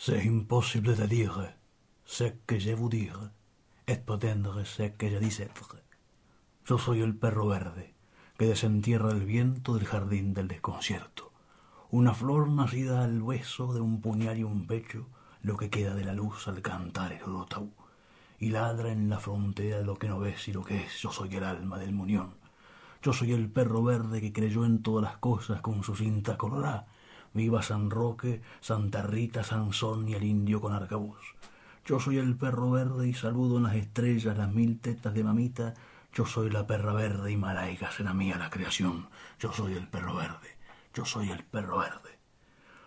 C'est impossible de dire ce que je vous dire et pretendre ce que je dis être. Yo soy el perro verde que desentierra el viento del jardín del desconcierto. Una flor nacida al hueso de un puñal y un pecho, lo que queda de la luz al cantar el orotau. Y ladra en la frontera lo que no ves y lo que es. Yo soy el alma del muñón. Yo soy el perro verde que creyó en todas las cosas con su cinta colorada. Viva San Roque, Santa Rita, Sansón y el indio con arcabuz. Yo soy el perro verde y saludo en las estrellas las mil tetas de mamita. Yo soy la perra verde y malaiga será mía la creación. Yo soy el perro verde. Yo soy el perro verde.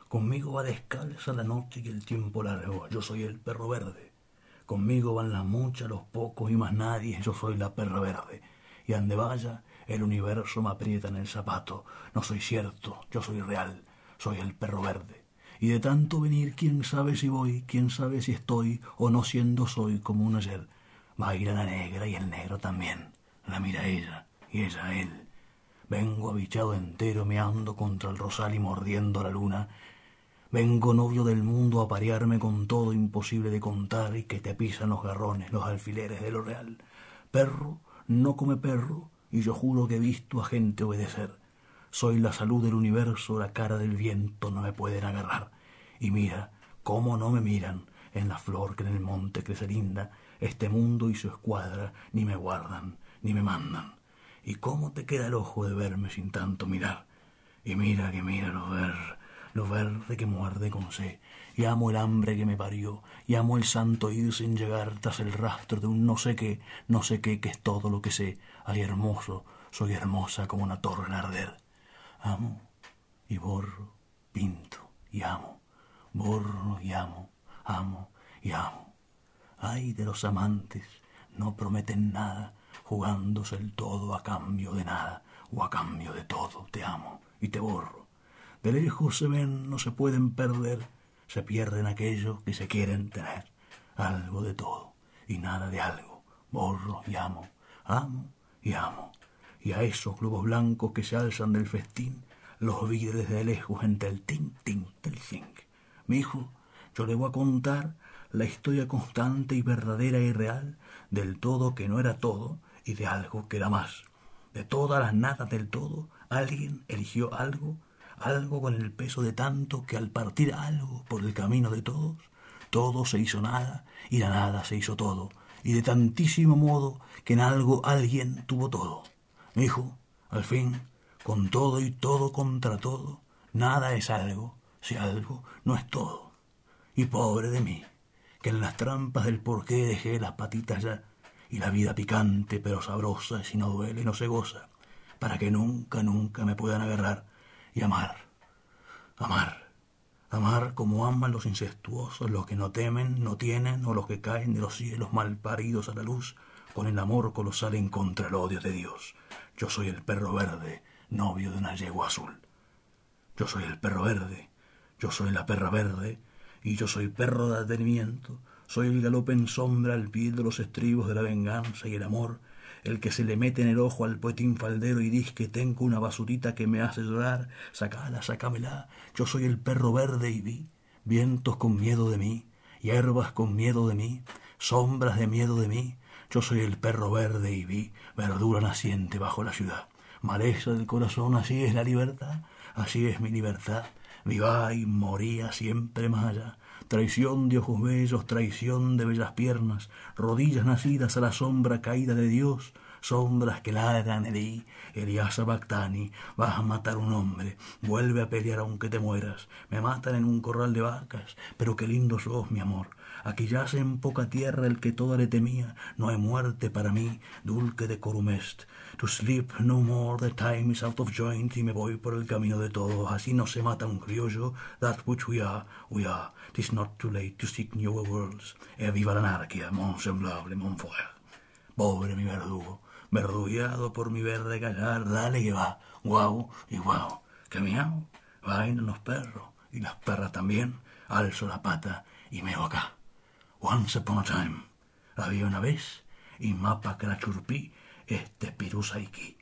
Conmigo va descalza la noche y el tiempo largo. Yo soy el perro verde. Conmigo van las muchas, los pocos y más nadie. Yo soy la perra verde. Y ande vaya, el universo me aprieta en el zapato. No soy cierto, yo soy real. Soy el perro verde. Y de tanto venir, quién sabe si voy, quién sabe si estoy o no siendo soy como un ayer. Va a ir la negra y el negro también. La mira ella y ella a él. Vengo abichado entero meando contra el rosal y mordiendo la luna. Vengo novio del mundo a parearme con todo imposible de contar y que te pisan los garrones, los alfileres de lo real. Perro no come perro y yo juro que he visto a gente obedecer. Soy la salud del universo, la cara del viento no me pueden agarrar. Y mira, cómo no me miran, en la flor que en el monte crece linda, este mundo y su escuadra ni me guardan, ni me mandan. ¿Y cómo te queda el ojo de verme sin tanto mirar? Y mira que mira lo ver, lo verde que muerde con sed, y amo el hambre que me parió, y amo el santo ir sin llegar tras el rastro de un no sé qué, no sé qué que es todo lo que sé. Ay hermoso, soy hermosa como una torre en arder. Amo y borro, pinto y amo, borro y amo, amo y amo. Ay de los amantes, no prometen nada, jugándose el todo a cambio de nada, o a cambio de todo, te amo y te borro. De lejos se ven, no se pueden perder, se pierden aquellos que se quieren tener, algo de todo y nada de algo, borro y amo, amo y amo. Y a esos globos blancos que se alzan del festín, los vi desde lejos entre el tin tin del zinc. Mi hijo, yo le voy a contar la historia constante y verdadera y real del todo que no era todo y de algo que era más. De todas las nadas del todo, alguien eligió algo, algo con el peso de tanto que al partir algo por el camino de todos, todo se hizo nada y la nada se hizo todo, y de tantísimo modo que en algo alguien tuvo todo. Hijo, al fin, con todo y todo contra todo, nada es algo si algo no es todo. Y pobre de mí, que en las trampas del porqué dejé las patitas ya, y la vida picante pero sabrosa si no duele no se goza, para que nunca, nunca me puedan agarrar y amar, amar, amar como aman los incestuosos, los que no temen, no tienen, o los que caen de los cielos mal paridos a la luz, con el amor colosal en contra el odio de Dios. Yo soy el perro verde, novio de una yegua azul. Yo soy el perro verde, yo soy la perra verde, y yo soy perro de atenimiento, soy el galope en sombra al pie de los estribos de la venganza y el amor, el que se le mete en el ojo al poetín faldero y dice que tengo una basurita que me hace llorar, sacala, sacámela, yo soy el perro verde y vi vientos con miedo de mí, hierbas con miedo de mí, sombras de miedo de mí, yo soy el perro verde y vi verdura naciente bajo la ciudad. Maleza del corazón, así es la libertad, así es mi libertad. Vivá y moría siempre más. Traición de ojos bellos, traición de bellas piernas, rodillas nacidas a la sombra caída de Dios, sombras que ladran Elí, Eliasa Bactani, vas a matar un hombre, vuelve a pelear aunque te mueras, me matan en un corral de vacas, pero qué lindo sos, mi amor, aquí yace en poca tierra el que toda le temía, no hay muerte para mí, dulce de corumest, to sleep no more, the time is out of joint, y me voy por el camino de todos, así no se mata un criollo, that which we are, we are, tis not too late to seek newer worlds, e viva la anarquía, mon semblable, mon frère. Pobre mi verdugo, verdugueado por mi verde callar, dale que va, guau y guau, que miau, vaina los perros, y las perras también, alzo la pata y meo acá. Once upon a time, había una vez, y mapa crachurpí, este pirusa aquí,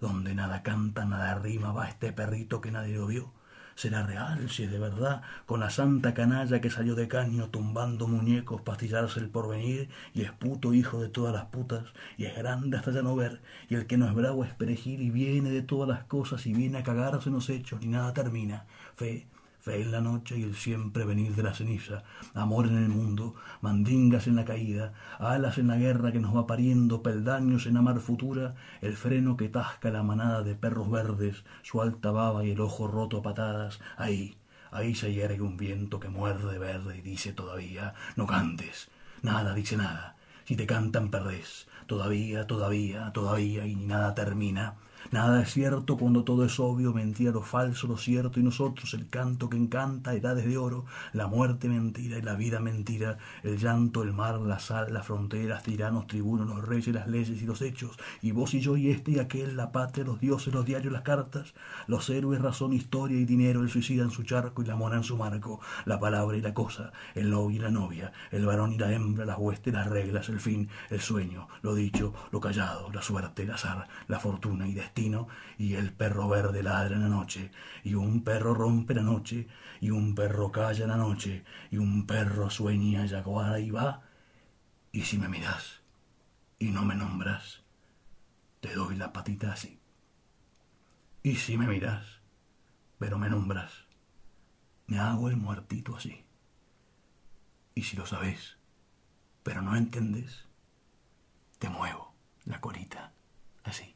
donde nada canta, nada rima, va este perrito que nadie lo vio, será real, si es de verdad, con la santa canalla que salió de caño tumbando muñecos, pastillarse el porvenir, y es puto hijo de todas las putas, y es grande hasta ya no ver, y el que no es bravo es perejil, y viene de todas las cosas, y viene a cagarse en los hechos, ni nada termina. Fe, fe en la noche y el siempre venir de la ceniza, amor en el mundo, mandingas en la caída, alas en la guerra que nos va pariendo, peldaños en la mar futura, el freno que tasca la manada de perros verdes, su alta baba y el ojo roto a patadas, ahí, ahí se yergue un viento que muerde verde y dice todavía, no cantes, nada dice nada, si te cantan perdés, todavía, todavía, todavía y nada termina, Nada es cierto cuando todo es obvio, mentira lo falso, lo cierto, y nosotros el canto que encanta, edades de oro, la muerte mentira y la vida mentira, el llanto, el mar, la sal, las fronteras, tiranos, tribunos, los reyes, las leyes y los hechos, y vos y yo y este y aquel, la patria, los dioses, los diarios, las cartas, los héroes, razón, historia y dinero, el suicida en su charco y la mona en su marco, la palabra y la cosa, el novio y la novia, el varón y la hembra, las huestes, las reglas, el fin, el sueño, lo dicho, lo callado, la suerte, el azar, la fortuna y destino y el perro verde ladra en la noche, y un perro rompe la noche, y un perro calla en la noche, y un perro sueña yaguara y va, y si me miras y no me nombras, te doy la patita así. Y si me miras, pero me nombras, me hago el muertito así. Y si lo sabes, pero no entiendes, te muevo la colita así.